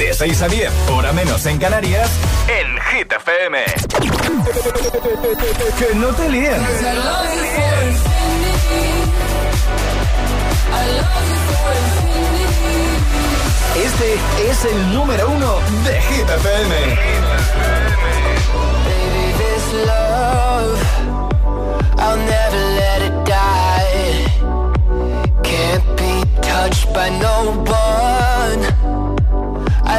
De 6 a 10, hora menos en Canarias, en Hit FM. Que no te líen. Este es el número uno de Hit FM. Baby, this love, I'll never let it die. Can't be touched by no one.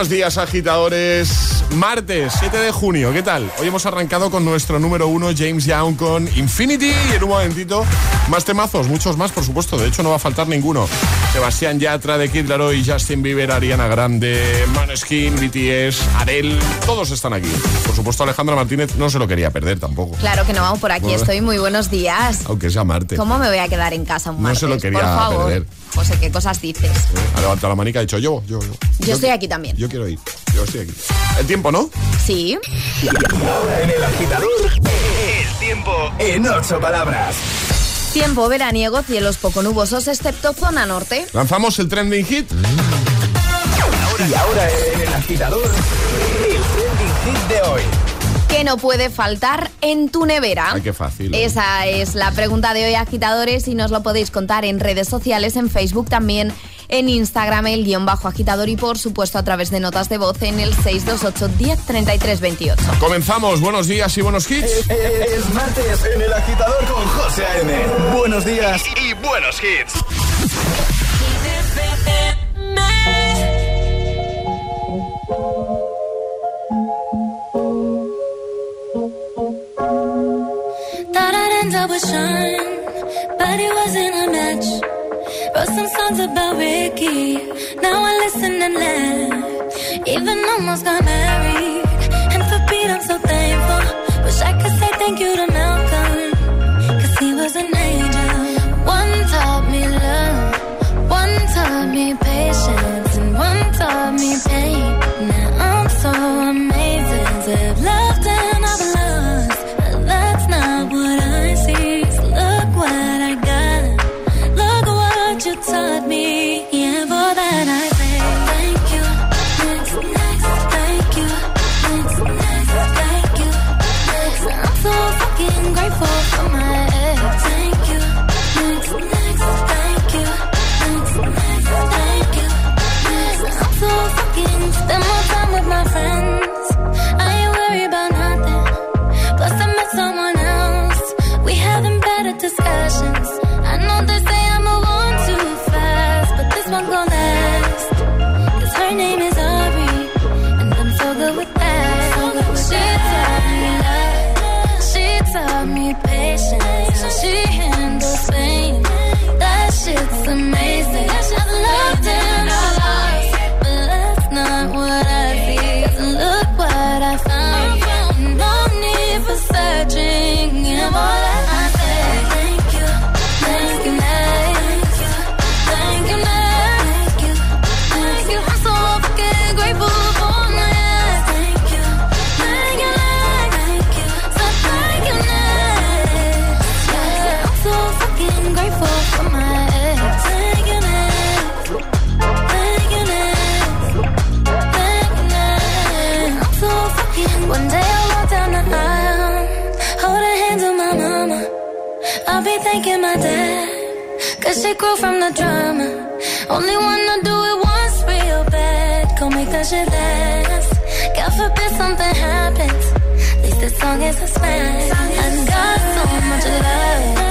Buenos días, agitadores. Martes 7 de junio, ¿qué tal? Hoy hemos arrancado con nuestro número uno, James Young, con Infinity. Y en un momentito, más temazos, muchos más, por supuesto. De hecho, no va a faltar ninguno. Sebastián Yatra, de Kid Laroi, Justin Bieber, Ariana Grande, Maneskin, BTS, Adele. Todos están aquí. Por supuesto, Alejandra Martínez no se lo quería perder tampoco. Claro que no, vamos por aquí Bueno. estoy. Muy buenos días. Aunque sea martes. ¿Cómo me voy a quedar en casa un No se lo quería por favor. perder. José, ¿qué cosas dices? Ha levantado la manica y ha dicho yo, yo, yo. Yo estoy aquí también. Yo quiero ir. Yo estoy aquí. El tiempo, ¿no? Sí. En el agitador, el tiempo en ocho palabras. Tiempo veraniego, cielos poco nubosos, excepto zona norte. Lanzamos el trending hit. Y ahora en el agitador, el trending hit de hoy que no puede faltar en tu nevera? Ay, qué fácil. ¿eh? Esa es la pregunta de hoy, agitadores, y nos lo podéis contar en redes sociales, en Facebook también, en Instagram, el guion bajo agitador y por supuesto a través de notas de voz en el 628 10 33 28. Comenzamos, buenos días y buenos hits. Eh, eh, es, martes en el agitador con José A.M. Buenos días y, y buenos hits. would shine, but it wasn't a match. Wrote some songs about Ricky, now I listen and laugh. Even almost got married, and for Pete I'm so thankful. Wish I could say thank you to shit from the drama. Only wanna do it once real bad. Go make that shit last. God forbid something happens. At least the song is a smash. I got so much love.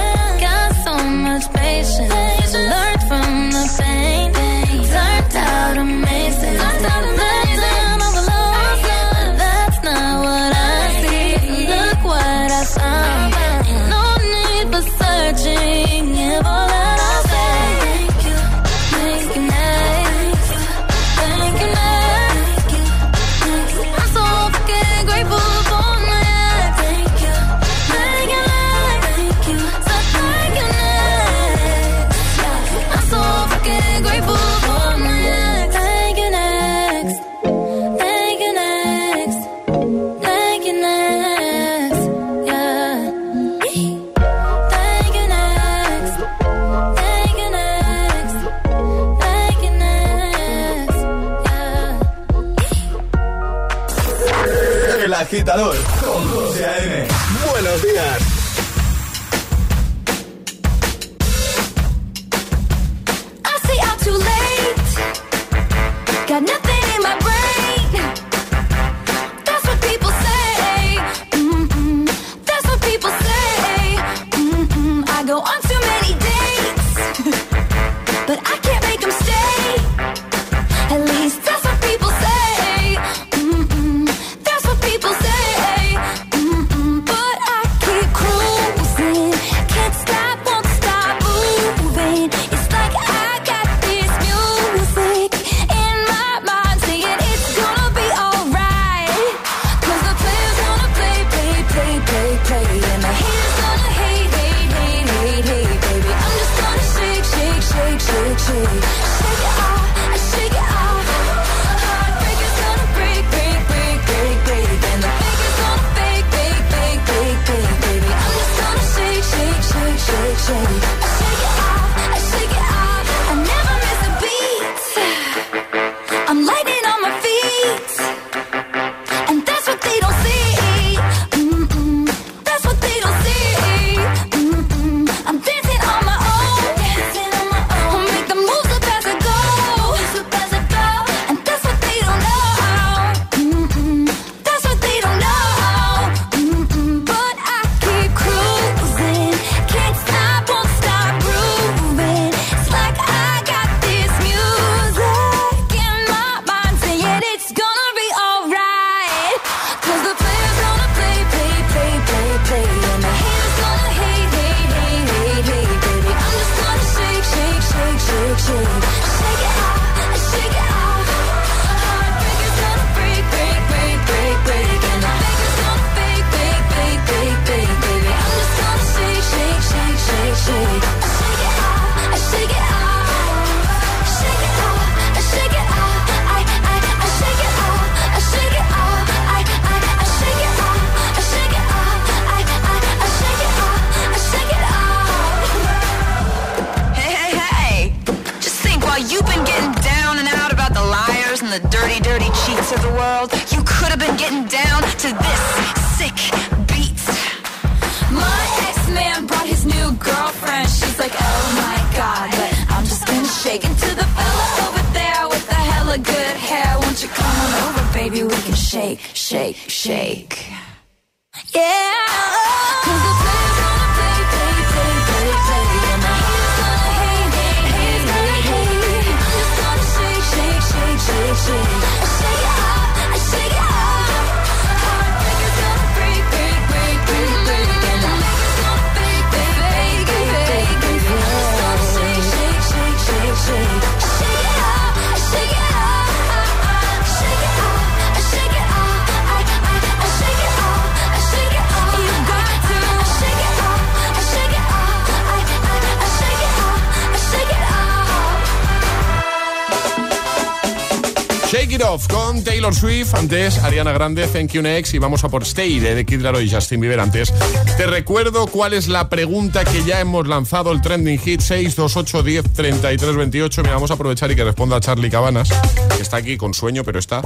Con Taylor Swift, antes Ariana Grande, Thank You Next y vamos a por Stay de Kid Laroi y Justin Bieber antes. Te recuerdo cuál es la pregunta que ya hemos lanzado, el trending hit 628 10 33 28. Mira, vamos a aprovechar y que responda Charlie Cabanas, que está aquí con sueño, pero está.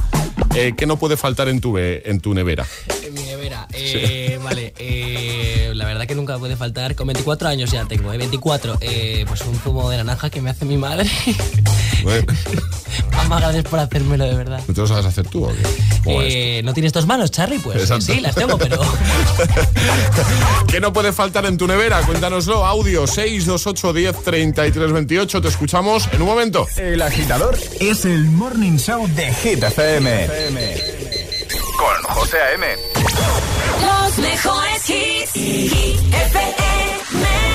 Eh, ¿Qué no puede faltar en tu, en tu nevera? En mi nevera. Eh, Vale, eh, la verdad que nunca puede faltar. Con 24 años ya tengo, ¿eh? 24. eh, pues un zumo de naranja que me hace mi madre. Bueno, Mamá, gracias por hacérmelo, de verdad. ¿No te lo sabes hacer tú o qué? Eh, ¿No tienes dos manos, Charlie? Pues Exacto. sí, las tengo, pero... ¿Qué no puede faltar en tu nevera? Cuéntanoslo. Audio 628 10 33 28. Te escuchamos en un momento. El agitador es el morning show de Hit FM. Con José A.M. Los mejores hits. Hit FM.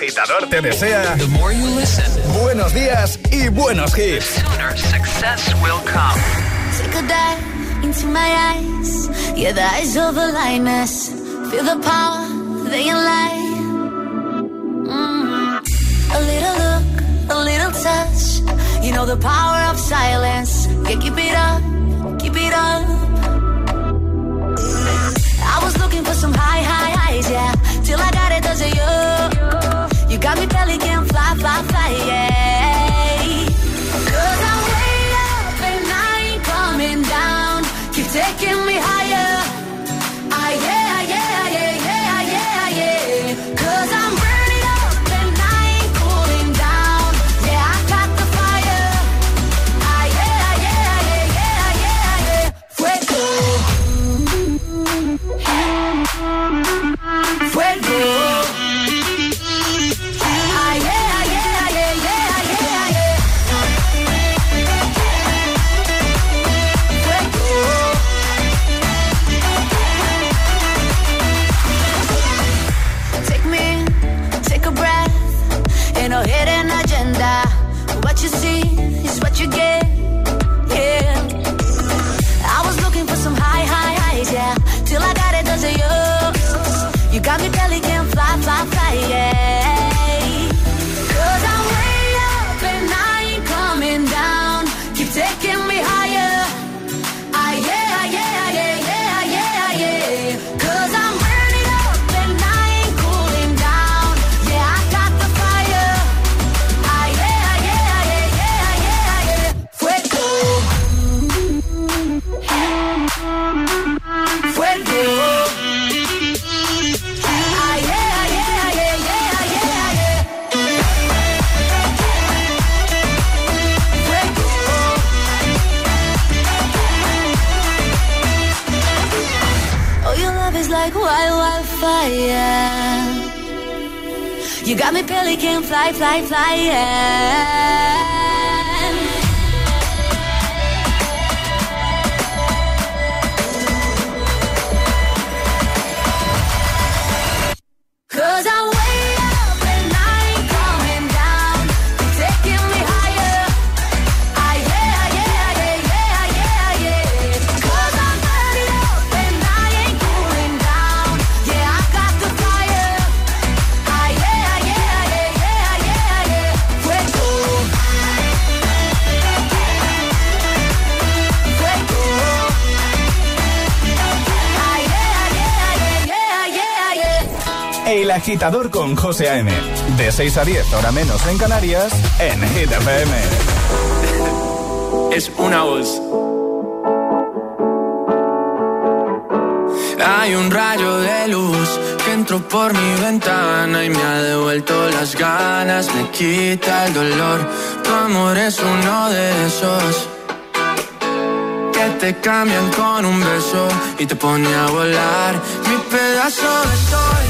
agitador te desea The more you listen, buenos días y buenos hits. sooner success will come. Take a dive into my eyes. Yeah, the eyes of a lioness. Feel the power, they lie. Mm. A little look, a little touch. You know the power of silence. Yeah, keep it up, keep it up. I was looking for some we can fly, fly, fly, yeah. agitador con José A.M. De 6 a 10, hora menos en Canarias, en Hit Es una voz. Hay un rayo de luz que entró por mi ventana y me ha devuelto las ganas, me quita el dolor. Tu amor es uno de esos que te cambian con un beso y te pone a volar. Mi pedazo de sol.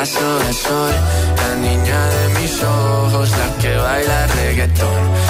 Picasso la niña de mis ojos, la que baila reggaetón.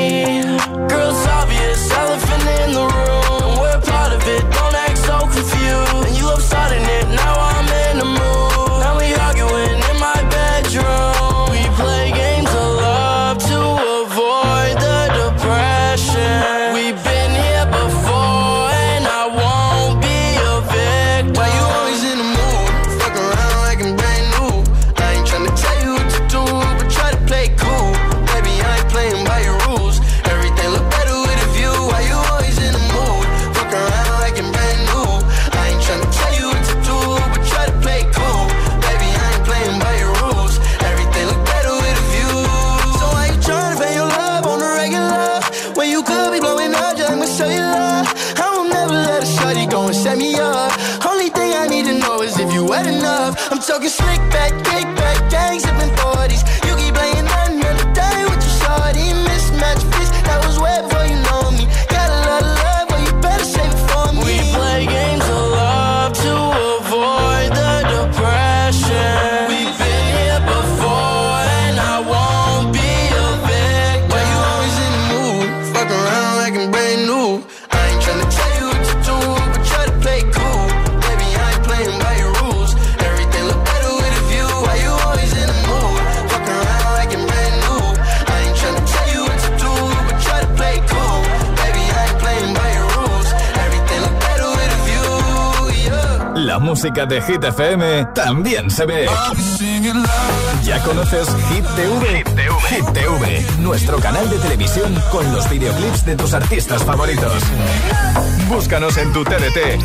La música de Hit FM también se ve. ¿Ya conoces Hit TV? Hit TV? Nuestro canal de televisión con los videoclips de tus artistas favoritos. Búscanos en tu TDT.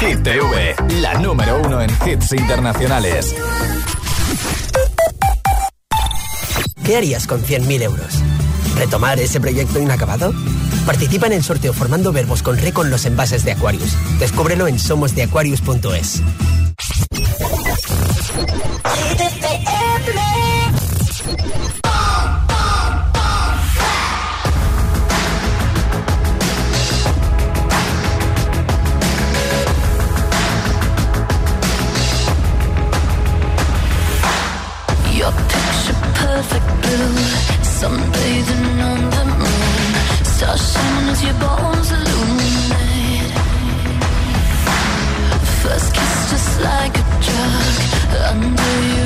Hit TV, la número uno en hits internacionales. ¿Qué harías con 100.000 euros? ¿Retomar ese proyecto inacabado? Participa en el sorteo formando verbos con re con los envases de Aquarius. Descúbrelo en somosdeaquarius.es. As your bones illuminate. First kiss just like a drug under you.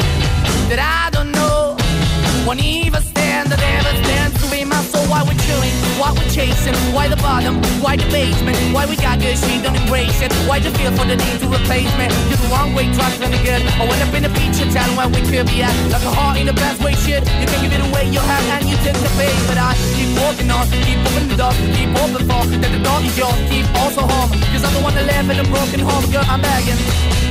that I don't know won't even stand, that ever stands to be my soul. Why we're chilling, why we're chasing, why the bottom, why the basement, why we got good, she don't embrace it. Why the feel for the need to replace me? You're the wrong way, trying to good. I went up in a feature town where we could be at, like a heart in the best way. Shit, you can give it away, you have, and you take the bait. But I keep walking on, keep opening the door, keep open for that the door is yours, keep also home. Cause I'm the one that live in a broken home, girl, I'm begging.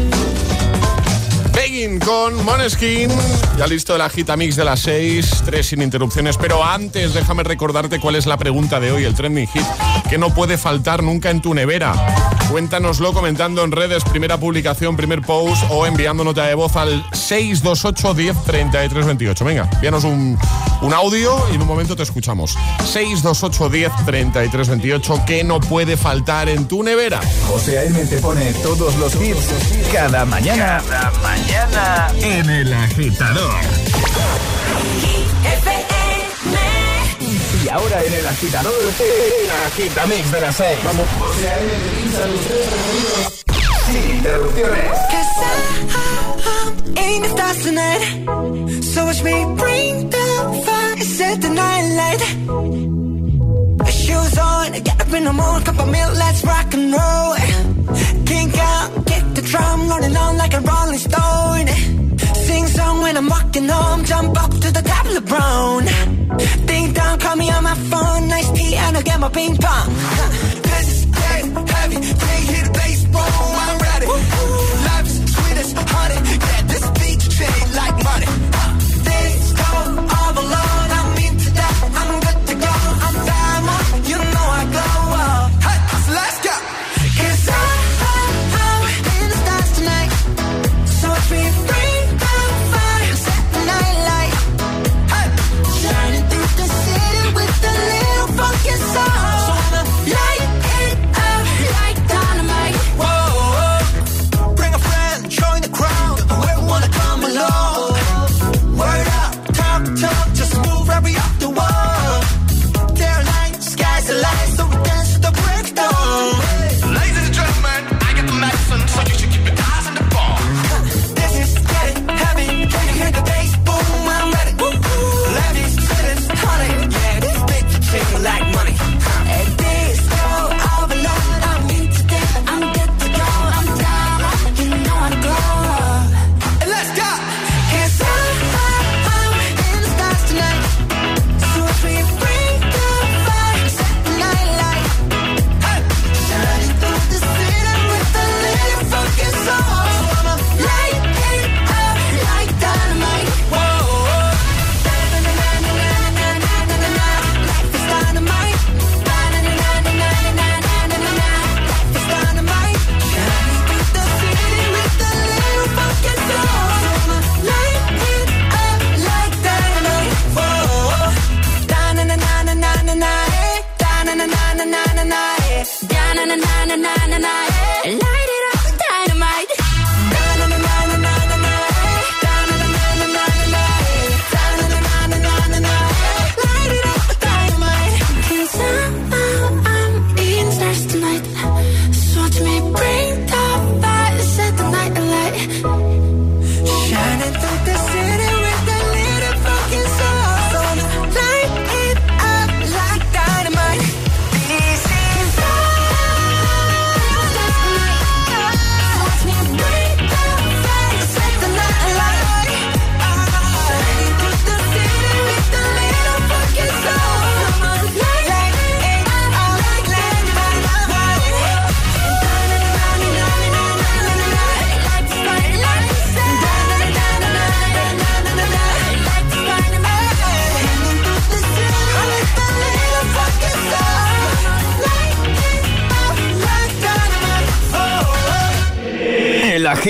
Begging con Moneskin. Ya listo el agita mix de las 6, 3 sin interrupciones. Pero antes, déjame recordarte cuál es la pregunta de hoy, el trending hit, que no puede faltar nunca en tu nevera. Cuéntanoslo comentando en redes, primera publicación, primer post o enviando nota de voz al 628 10 33 28. Venga, envíanos un, un audio y en un momento te escuchamos. 628 10 33 28, que no puede faltar en tu nevera. José A.M. te pone todos los hits cada. Cada mañana en El Agitador. Y ahora en El Agitador, el Agitamix de las 6. Vamos. Sin interrupciones. Fast tonight? So watch me bring the fire, set the night light. Shoes on, get up in the morning, cup of milk, let's rock and roll. Stone. Sing song when I'm walking home, jump up to the top of the brown. Ding dong, call me on my phone, nice I'll get my ping pong. This is dead heavy, can't hear the bass,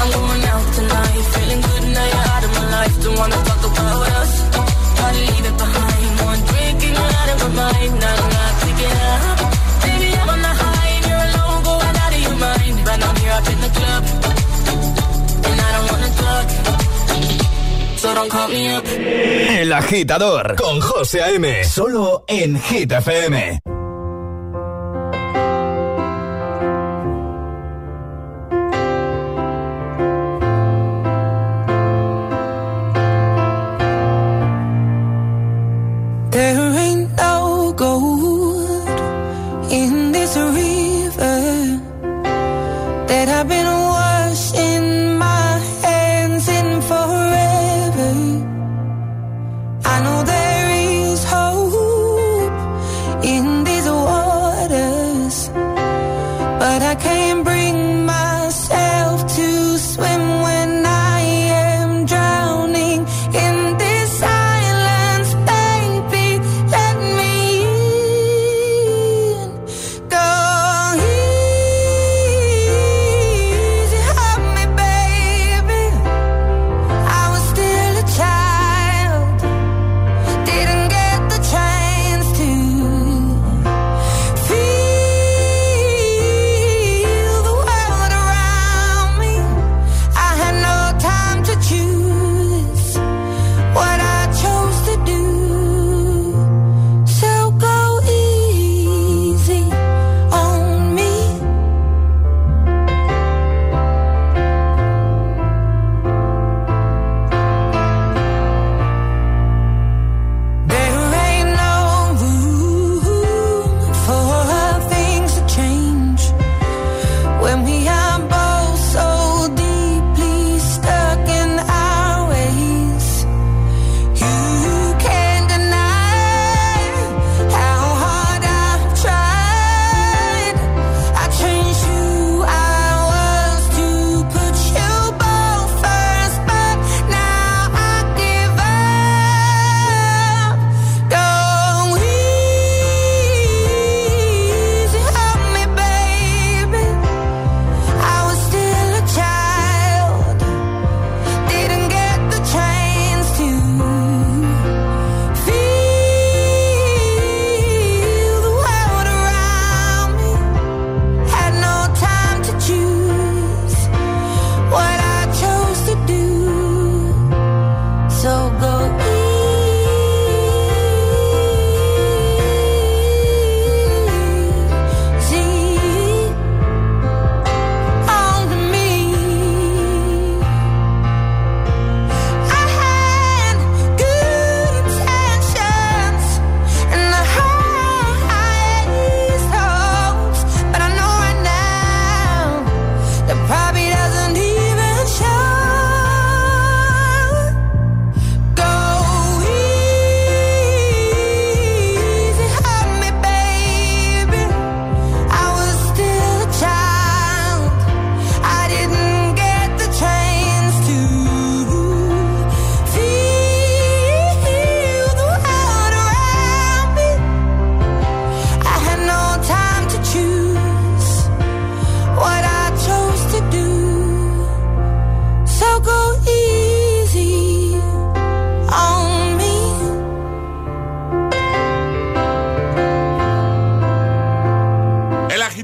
I'm going out tonight. Feeling good now you're out of my life. Don't wanna talk about us. Gotta leave it behind. One drink and you're out of my mind. Not enough to get up. Baby, I'm on the high and you're alone, going out of your mind. But I'm here up in the club, and I don't wanna talk. So don't call me up. El agitador con José A.M. Solo en Hit FM.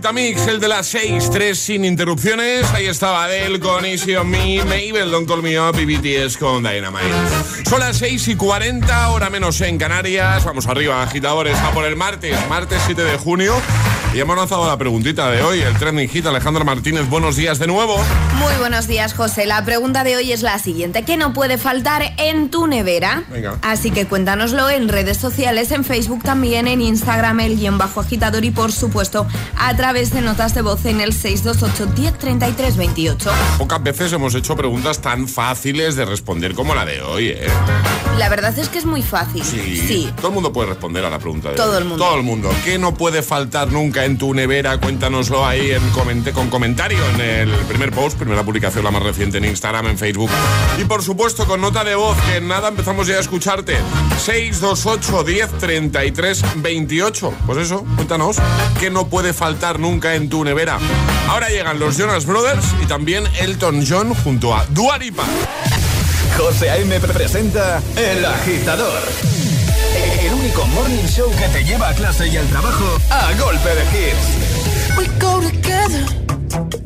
Selectamix, el de las 6, 3 sin interrupciones. Ahí estaba Adele con Easy on Me, Mabel, Don't Call Me Up y BTS con Dynamite. Son las 6 y 40, hora menos en Canarias. Vamos arriba, agitadores, a por el martes, martes 7 de junio. Y hemos lanzado la preguntita de hoy, el trending hit. Alejandro Martínez, buenos días de nuevo. Muy buenos días, José. La pregunta de hoy es la siguiente. ¿Qué no puede faltar en tu nevera? Venga. Así que cuéntanoslo en redes sociales, en Facebook también, en Instagram, el guion bajo agitador y por supuesto a través de notas de voz en el 628 1033 28. Pocas veces hemos hecho preguntas tan fáciles de responder como la de hoy, ¿eh? La verdad es que es muy fácil. Sí. Todo el mundo puede responder a la pregunta de Todo hoy. el mundo. Todo el mundo. ¿Qué no puede faltar nunca en tu nevera? Cuéntanoslo ahí en comente, con comentario en el primer post, primera publicación, la más reciente en Instagram, en Facebook. Y por supuesto con nota de voz, que en nada empezamos ya a escucharte. 628 10 33 28. Pues eso, cuéntanos. ¿Qué no puede faltar nunca en tu nevera? Ahora llegan los Jonas Brothers y también Elton John junto a Duaripa. José A.M. presenta El Agitador. El único morning show que te lleva a clase y al trabajo a golpe de hits. We go together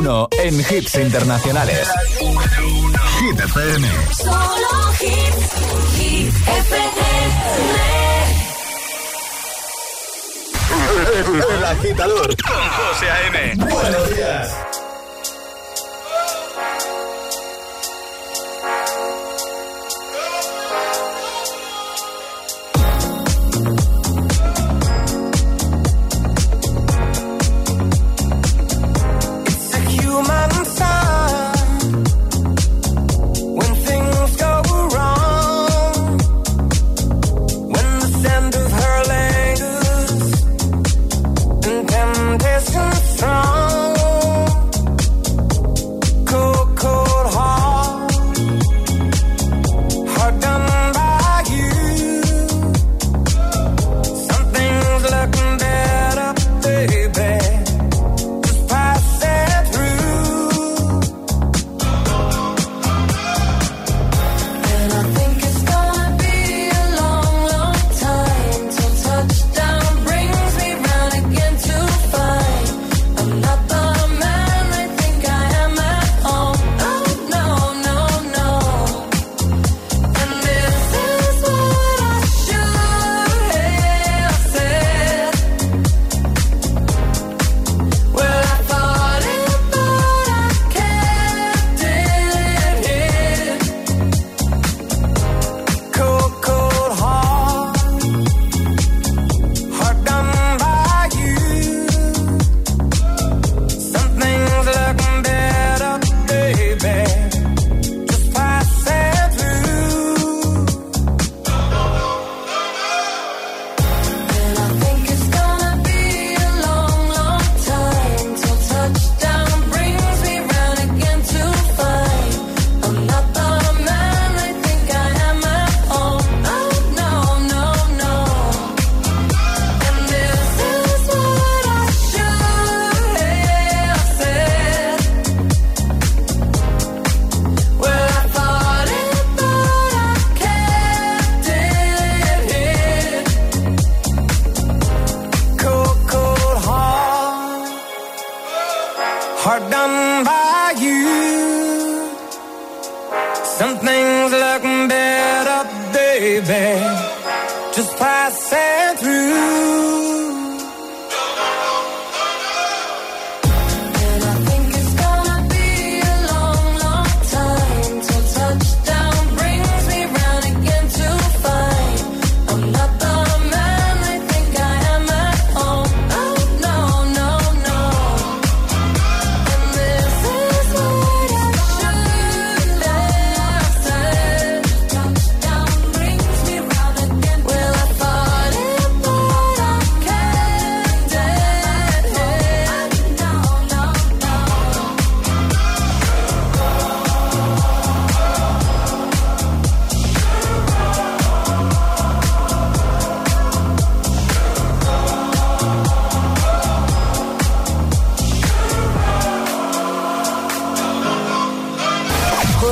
1 en hits internacionales. Hit FM. Solo hits. Hit FM. El agitador con José A.M. Buenos días.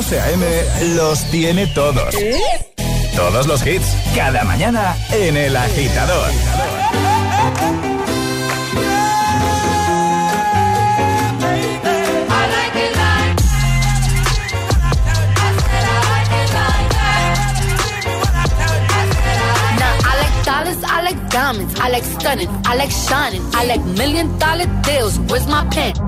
José A.M. los tiene todos. Todos los hits, cada mañana en El Agitador. I like diamonds, I like stunning, I like shining, I like million dollar deals. Where's my pen?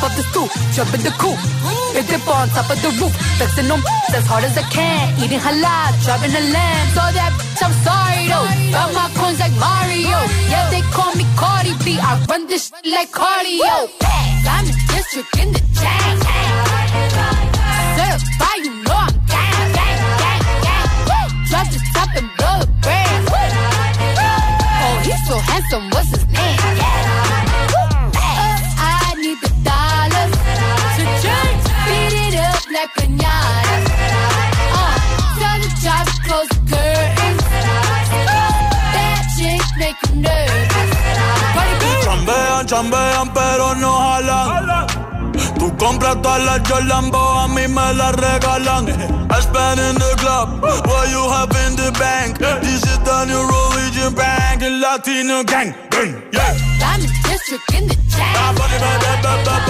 hop up the stoop, jump in the coupe. Big dip on top of the roof, flexing on as hard as I can. Eating halal, driving a lamb. So that bitch, I'm sorry though. Got my coins like Mario. Yeah, they call me Cardi B. I run this shit like cardio. I'm in district in the chain. Certified, you know I'm gang, gang, gang, gang. Drop the top and blow the brand. Oh, he's so handsome, what's his like pinata. Uh, tell the close the curtains. That chick make you nervous. Chambean, chambean, pero no jalan. Tú compras todas las Jolambo, a mí me las regalan. I spend in the club, what you have in the bank. This is the new religion bank, and Latino gang. gang, Yeah. I'm district in the chain.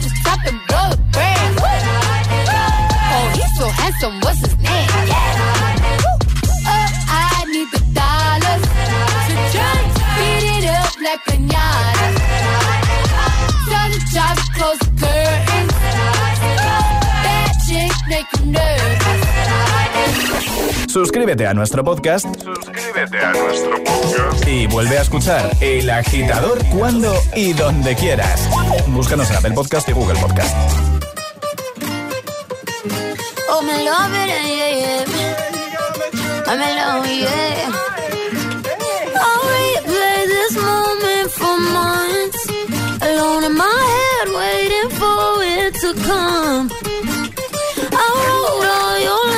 And blow brand. Oh, he's so handsome, what's his name? Uh, I need the dollars to it up like. Tell the close the curtains. Chick make. Suscríbete a nuestro podcast. Suscríbete a nuestro podcast. Y vuelve a escuchar El Agitador cuando y donde quieras. Búscanos en Apple Podcast y Google Podcast. Oh, me love it, yeah, yeah. I'm alone, yeah. I'll replay this moment for months. Alone in my head, waiting for it to come. I wrote all your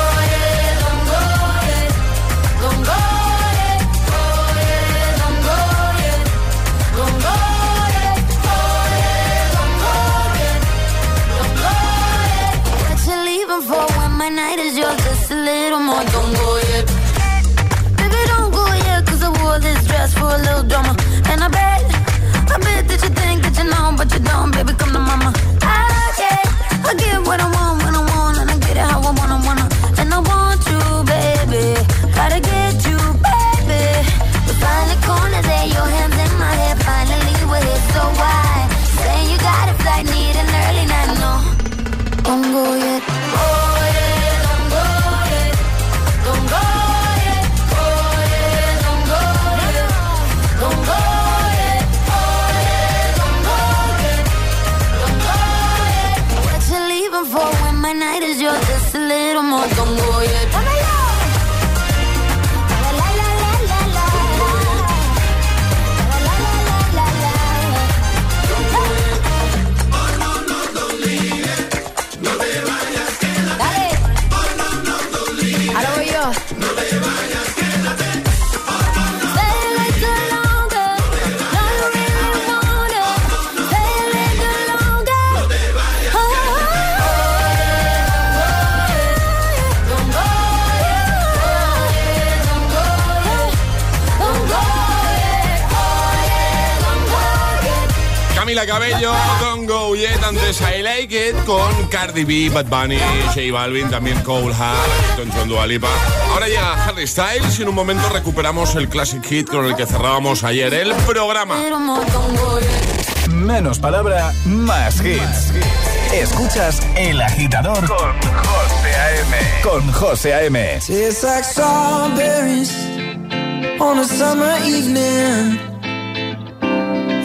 on, baby, come to my Camila Cabello, Don't Go Yet, antes I Like It, con Cardi B, Bad Bunny, J Balvin, también Cole Hart, Tonchon Dualipa. Ahora llega Harry Styles y en un momento recuperamos el classic hit con el que cerrábamos ayer el programa. Menos palabra, más hits. Más hits. Escuchas El Agitador con José A.M. Con José A.M. It's like strawberries on a summer evening.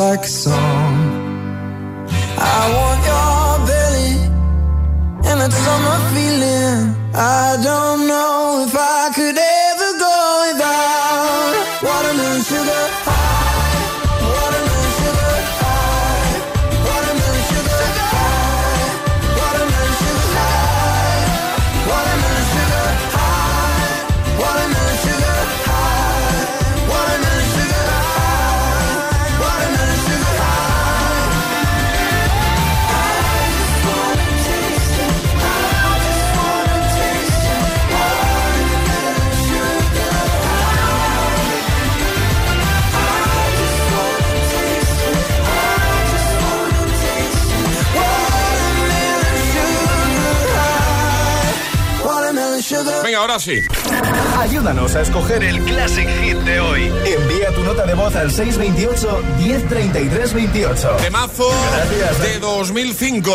like a song. Ayúdanos a escoger el Classic Hit de hoy. Envía tu nota de voz al 628 103328. Temazo Gracias. de 2005.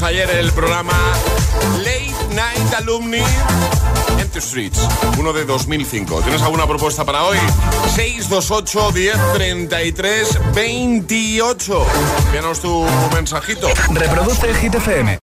Ayer el programa Late Night Alumni Empty Streets, uno de 2005. ¿Tienes alguna propuesta para hoy? 628 10 33 28. Envíanos tu mensajito. Reproduce el.